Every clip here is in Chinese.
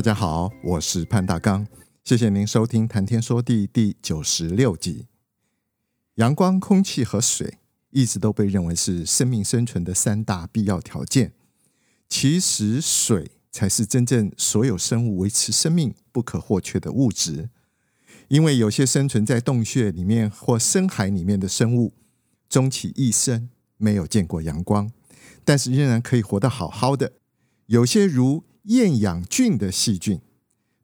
大家好，我是潘大刚，谢谢您收听《谈天说地》第九十六集。阳光、空气和水一直都被认为是生命生存的三大必要条件，其实水才是真正所有生物维持生命不可或缺的物质。因为有些生存在洞穴里面或深海里面的生物，终其一生没有见过阳光，但是仍然可以活得好好的。有些如厌氧菌的细菌，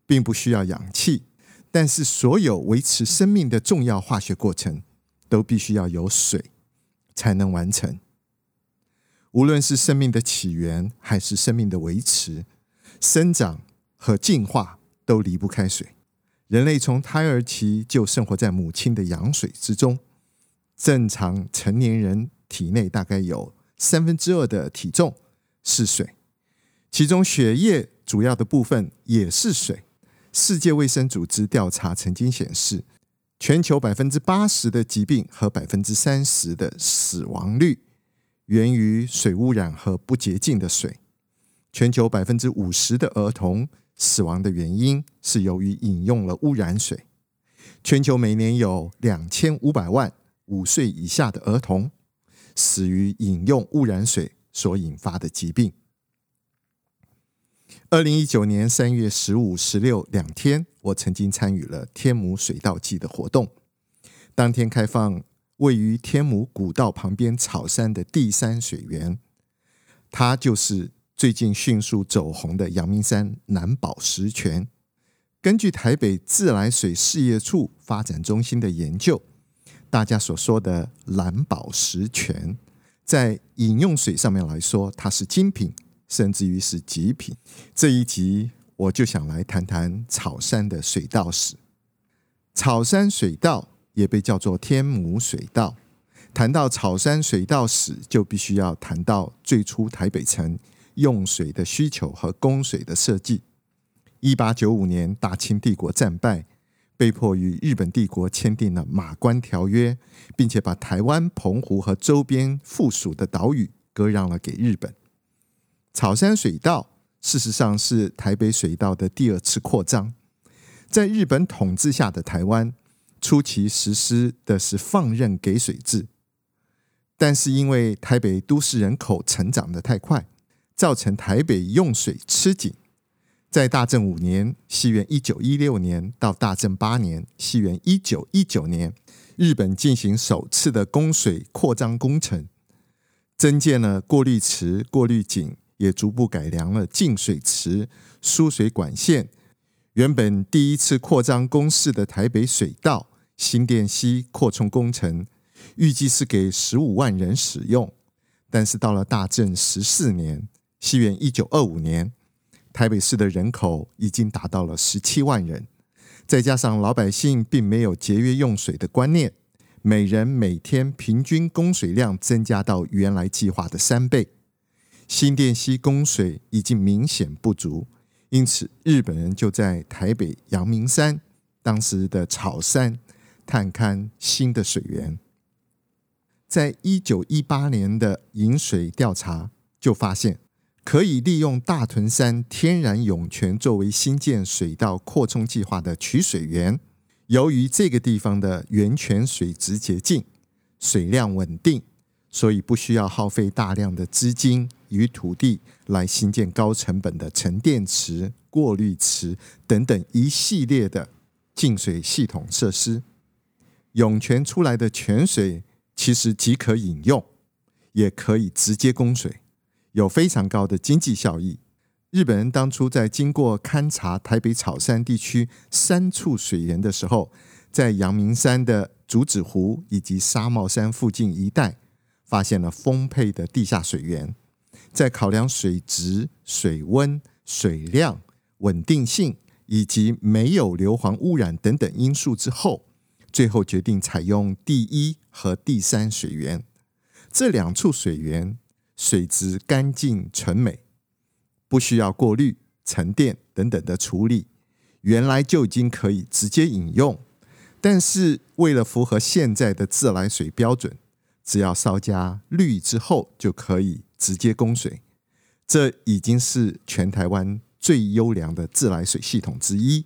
并不需要氧气，但是所有维持生命的重要化学过程，都必须要有水才能完成。无论是生命的起源，还是生命的维持、生长和进化，都离不开水。人类从胎儿期就生活在母亲的羊水之中。正常成年人体内大概有三分之二的体重是水，其中血液主要的部分也是水。世界卫生组织调查曾经显示，全球百分之八十的疾病和百分之三十的死亡率源于水污染和不洁净的水。全球百分之五十的儿童。死亡的原因是由于饮用了污染水。全球每年有两千五百万五岁以下的儿童死于饮用污染水所引发的疾病。二零一九年三月十五、十六两天，我曾经参与了天母水稻季的活动。当天开放位于天母古道旁边草山的第三水源，它就是。最近迅速走红的阳明山蓝宝石泉，根据台北自来水事业处发展中心的研究，大家所说的蓝宝石泉，在饮用水上面来说，它是精品，甚至于是极品。这一集我就想来谈谈草山的水稻史。草山水稻也被叫做天母水稻。谈到草山水稻史，就必须要谈到最初台北城。用水的需求和供水的设计。一八九五年，大清帝国战败，被迫与日本帝国签订了《马关条约》，并且把台湾、澎湖和周边附属的岛屿割让了给日本。草山水道事实上是台北水道的第二次扩张。在日本统治下的台湾，初期实施的是放任给水制，但是因为台北都市人口成长得太快。造成台北用水吃紧，在大正五年（西元一九一六年）到大正八年（西元一九一九年），日本进行首次的供水扩张工程，增建了过滤池、过滤井，也逐步改良了净水池、输水管线。原本第一次扩张公式的台北水道新店溪扩充工程，预计是给十五万人使用，但是到了大正十四年。西元一九二五年，台北市的人口已经达到了十七万人，再加上老百姓并没有节约用水的观念，每人每天平均供水量增加到原来计划的三倍，新店溪供水已经明显不足，因此日本人就在台北阳明山（当时的草山）探勘新的水源，在一九一八年的引水调查就发现。可以利用大屯山天然涌泉作为新建水道扩充计划的取水源。由于这个地方的源泉水质洁净、水量稳定，所以不需要耗费大量的资金与土地来新建高成本的沉淀池、过滤池等等一系列的净水系统设施。涌泉出来的泉水其实即可饮用，也可以直接供水。有非常高的经济效益。日本人当初在经过勘察台北草山地区三处水源的时候，在阳明山的竹子湖以及纱帽山附近一带，发现了丰沛的地下水源。在考量水质、水温、水量、稳定性以及没有硫磺污染等等因素之后，最后决定采用第一和第三水源。这两处水源水质干净纯美，不需要过滤、沉淀等等的处理，原来就已经可以直接饮用。但是为了符合现在的自来水标准，只要稍加滤之后就可以直接供水。这已经是全台湾最优良的自来水系统之一。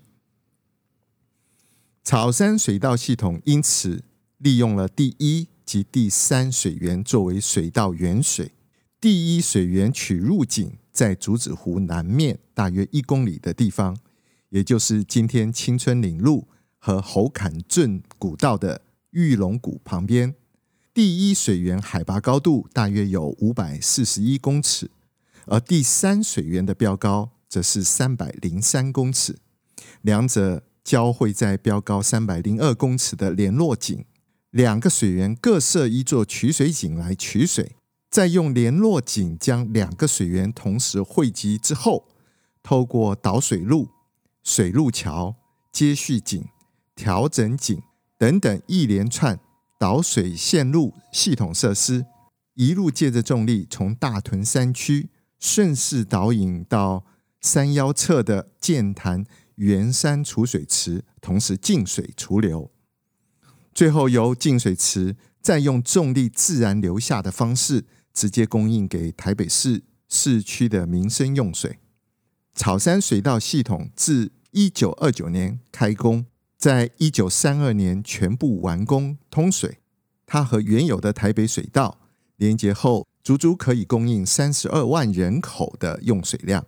草山水道系统因此利用了第一及第三水源作为水道源水。第一水源取入井在竹子湖南面大约一公里的地方，也就是今天青春岭路和猴坎镇古道的玉龙谷旁边。第一水源海拔高度大约有五百四十一公尺，而第三水源的标高则是三百零三公尺，两者交汇在标高三百零二公尺的联络井，两个水源各设一座取水井来取水。再用联络井将两个水源同时汇集之后，透过导水路、水路桥、接续井、调整井等等一连串导水线路系统设施，一路借着重力从大屯山区顺势导引到山腰侧的剑潭圆山储水池，同时进水除流，最后由进水池再用重力自然流下的方式。直接供应给台北市市区的民生用水。草山水道系统自一九二九年开工，在一九三二年全部完工通水。它和原有的台北水道连接后，足足可以供应三十二万人口的用水量。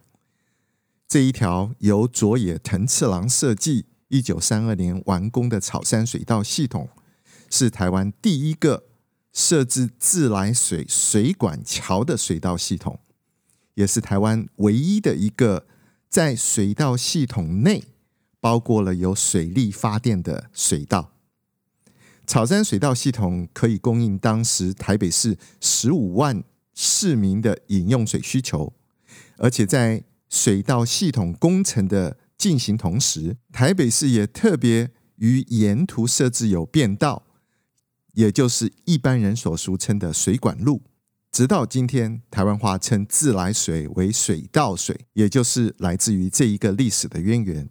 这一条由佐野藤次郎设计、一九三二年完工的草山水道系统，是台湾第一个。设置自来水水管桥的水道系统，也是台湾唯一的一个在水道系统内包括了有水力发电的水道。草山水道系统可以供应当时台北市十五万市民的饮用水需求，而且在水道系统工程的进行同时，台北市也特别于沿途设置有便道。也就是一般人所俗称的水管路，直到今天，台湾话称自来水为水道水，也就是来自于这一个历史的渊源。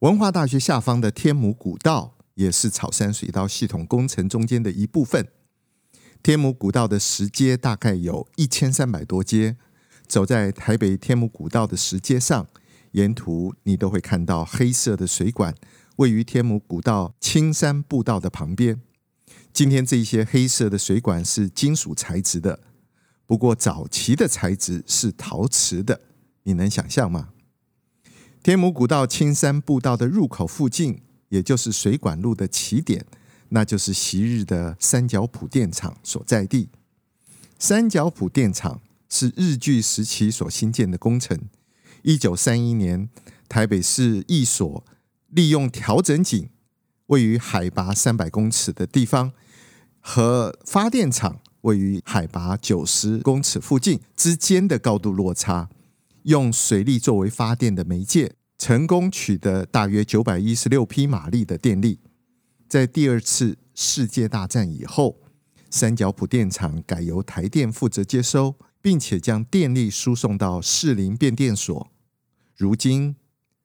文化大学下方的天母古道也是草山水道系统工程中间的一部分。天母古道的石阶大概有一千三百多阶，走在台北天母古道的石阶上，沿途你都会看到黑色的水管，位于天母古道青山步道的旁边。今天这些黑色的水管是金属材质的，不过早期的材质是陶瓷的，你能想象吗？天母古道青山步道的入口附近，也就是水管路的起点，那就是昔日的三角埔电厂所在地。三角埔电厂是日据时期所兴建的工程。一九三一年，台北市一所利用调整井，位于海拔三百公尺的地方。和发电厂位于海拔九十公尺附近之间的高度落差，用水力作为发电的媒介，成功取得大约九百一十六匹马力的电力。在第二次世界大战以后，三角埔电厂改由台电负责接收，并且将电力输送到士林变电所。如今，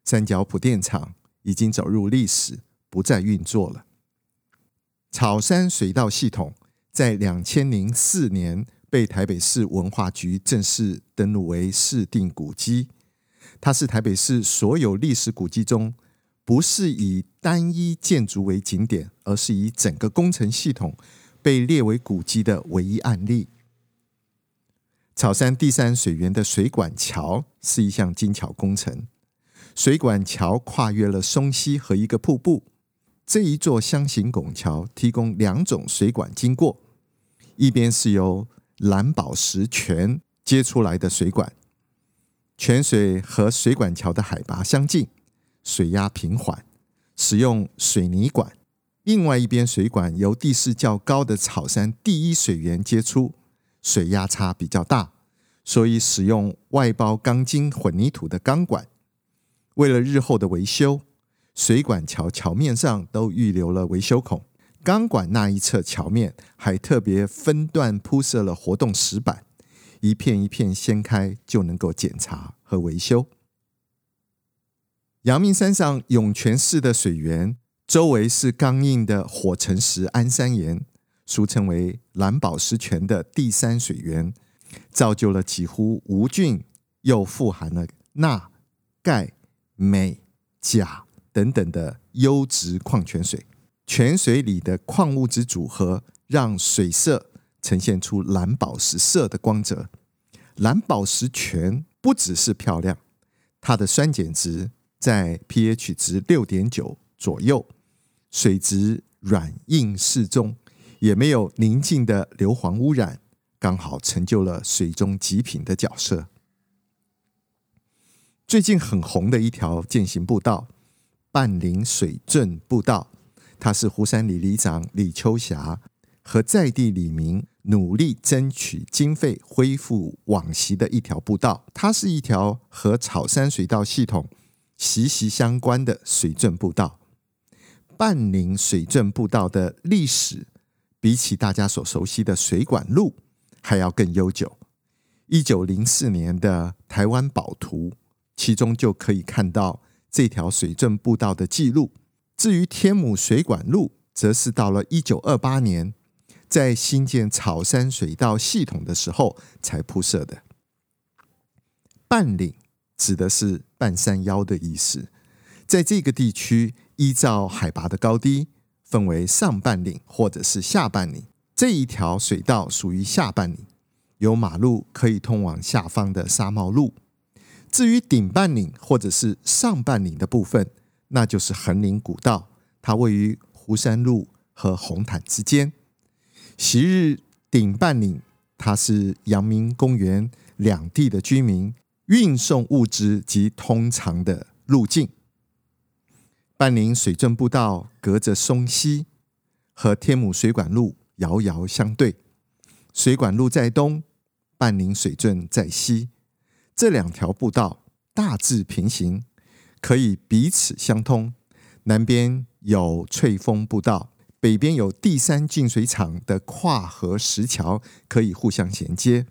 三角埔电厂已经走入历史，不再运作了。草山水道系统在两千零四年被台北市文化局正式登录为市定古迹。它是台北市所有历史古迹中，不是以单一建筑为景点，而是以整个工程系统被列为古迹的唯一案例。草山第三水源的水管桥是一项精巧工程，水管桥跨越了松溪和一个瀑布。这一座箱型拱桥提供两种水管经过，一边是由蓝宝石泉接出来的水管，泉水和水管桥的海拔相近，水压平缓，使用水泥管；另外一边水管由地势较高的草山第一水源接出，水压差比较大，所以使用外包钢筋混凝土的钢管。为了日后的维修，水管桥桥面上都预留了维修孔。钢管那一侧桥面还特别分段铺设了活动石板，一片一片掀开就能够检查和维修。阳明山上涌泉寺的水源周围是刚硬的火成石安山岩，俗称为蓝宝石泉的第三水源，造就了几乎无菌又富含了钠、钙、镁、钾等等的优质矿泉水。泉水里的矿物质组合让水色呈现出蓝宝石色的光泽。蓝宝石泉不只是漂亮，它的酸碱值。在 pH 值六点九左右，水质软硬适中，也没有宁静的硫磺污染，刚好成就了水中极品的角色。最近很红的一条健行步道——半林水圳步道，它是湖山里里长李秋霞和在地里民努力争取经费恢复往昔的一条步道。它是一条和草山水道系统。息息相关的水圳步道，半林水圳步道的历史，比起大家所熟悉的水管路还要更悠久。一九零四年的台湾宝图，其中就可以看到这条水圳步道的记录。至于天母水管路，则是到了一九二八年，在新建草山水道系统的时候才铺设的。半岭。指的是半山腰的意思，在这个地区，依照海拔的高低，分为上半岭或者是下半岭。这一条水道属于下半岭，有马路可以通往下方的纱帽路。至于顶半岭或者是上半岭的部分，那就是横岭古道，它位于湖山路和红毯之间。昔日顶半岭，它是阳明公园两地的居民。运送物资及通常的路径。半林水圳步道隔着松溪，和天母水管路遥遥相对。水管路在东，半林水圳在西，这两条步道大致平行，可以彼此相通。南边有翠峰步道，北边有第三净水厂的跨河石桥，可以互相衔接。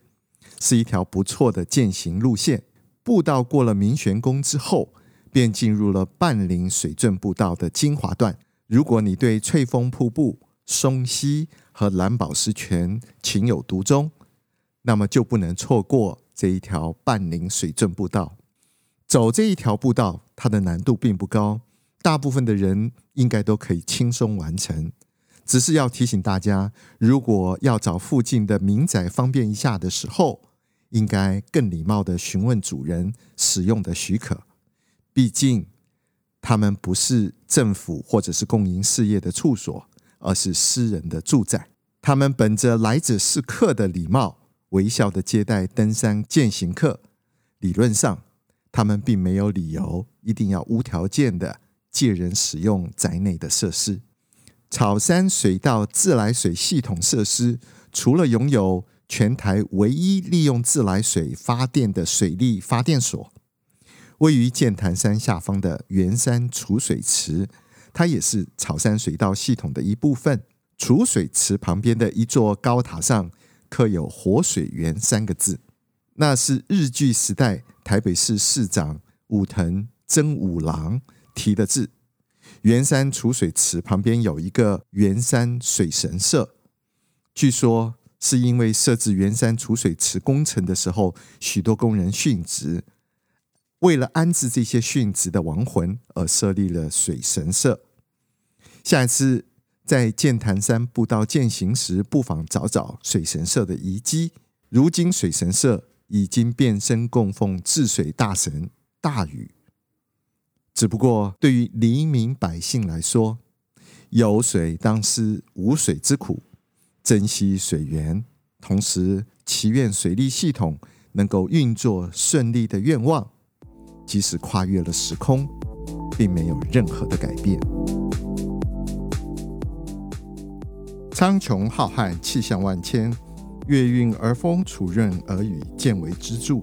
是一条不错的健行路线。步道过了明玄宫之后，便进入了半林水圳步道的精华段。如果你对翠峰瀑布、松溪和蓝宝石泉情有独钟，那么就不能错过这一条半林水圳步道。走这一条步道，它的难度并不高，大部分的人应该都可以轻松完成。只是要提醒大家，如果要找附近的民宅方便一下的时候，应该更礼貌地询问主人使用的许可，毕竟他们不是政府或者是公营事业的处所，而是私人的住宅。他们本着来者是客的礼貌，微笑地接待登山健行客。理论上，他们并没有理由一定要无条件地借人使用宅内的设施。草山水道自来水系统设施，除了拥有全台唯一利用自来水发电的水力发电所，位于剑潭山下方的圆山储水池，它也是草山水道系统的一部分。储水池旁边的一座高塔上刻有“活水源”三个字，那是日据时代台北市市长武藤真五郎题的字。圆山储水池旁边有一个圆山水神社，据说。是因为设置圆山储水池工程的时候，许多工人殉职，为了安置这些殉职的亡魂而设立了水神社。下一次在剑潭山步道健行时，不妨找找水神社的遗迹。如今水神社已经变身供奉治水大神大禹，只不过对于黎民百姓来说，有水当思无水之苦。珍惜水源，同时祈愿水利系统能够运作顺利的愿望，即使跨越了时空，并没有任何的改变。苍穹浩瀚，气象万千，月运而风，处润而雨，见为支柱。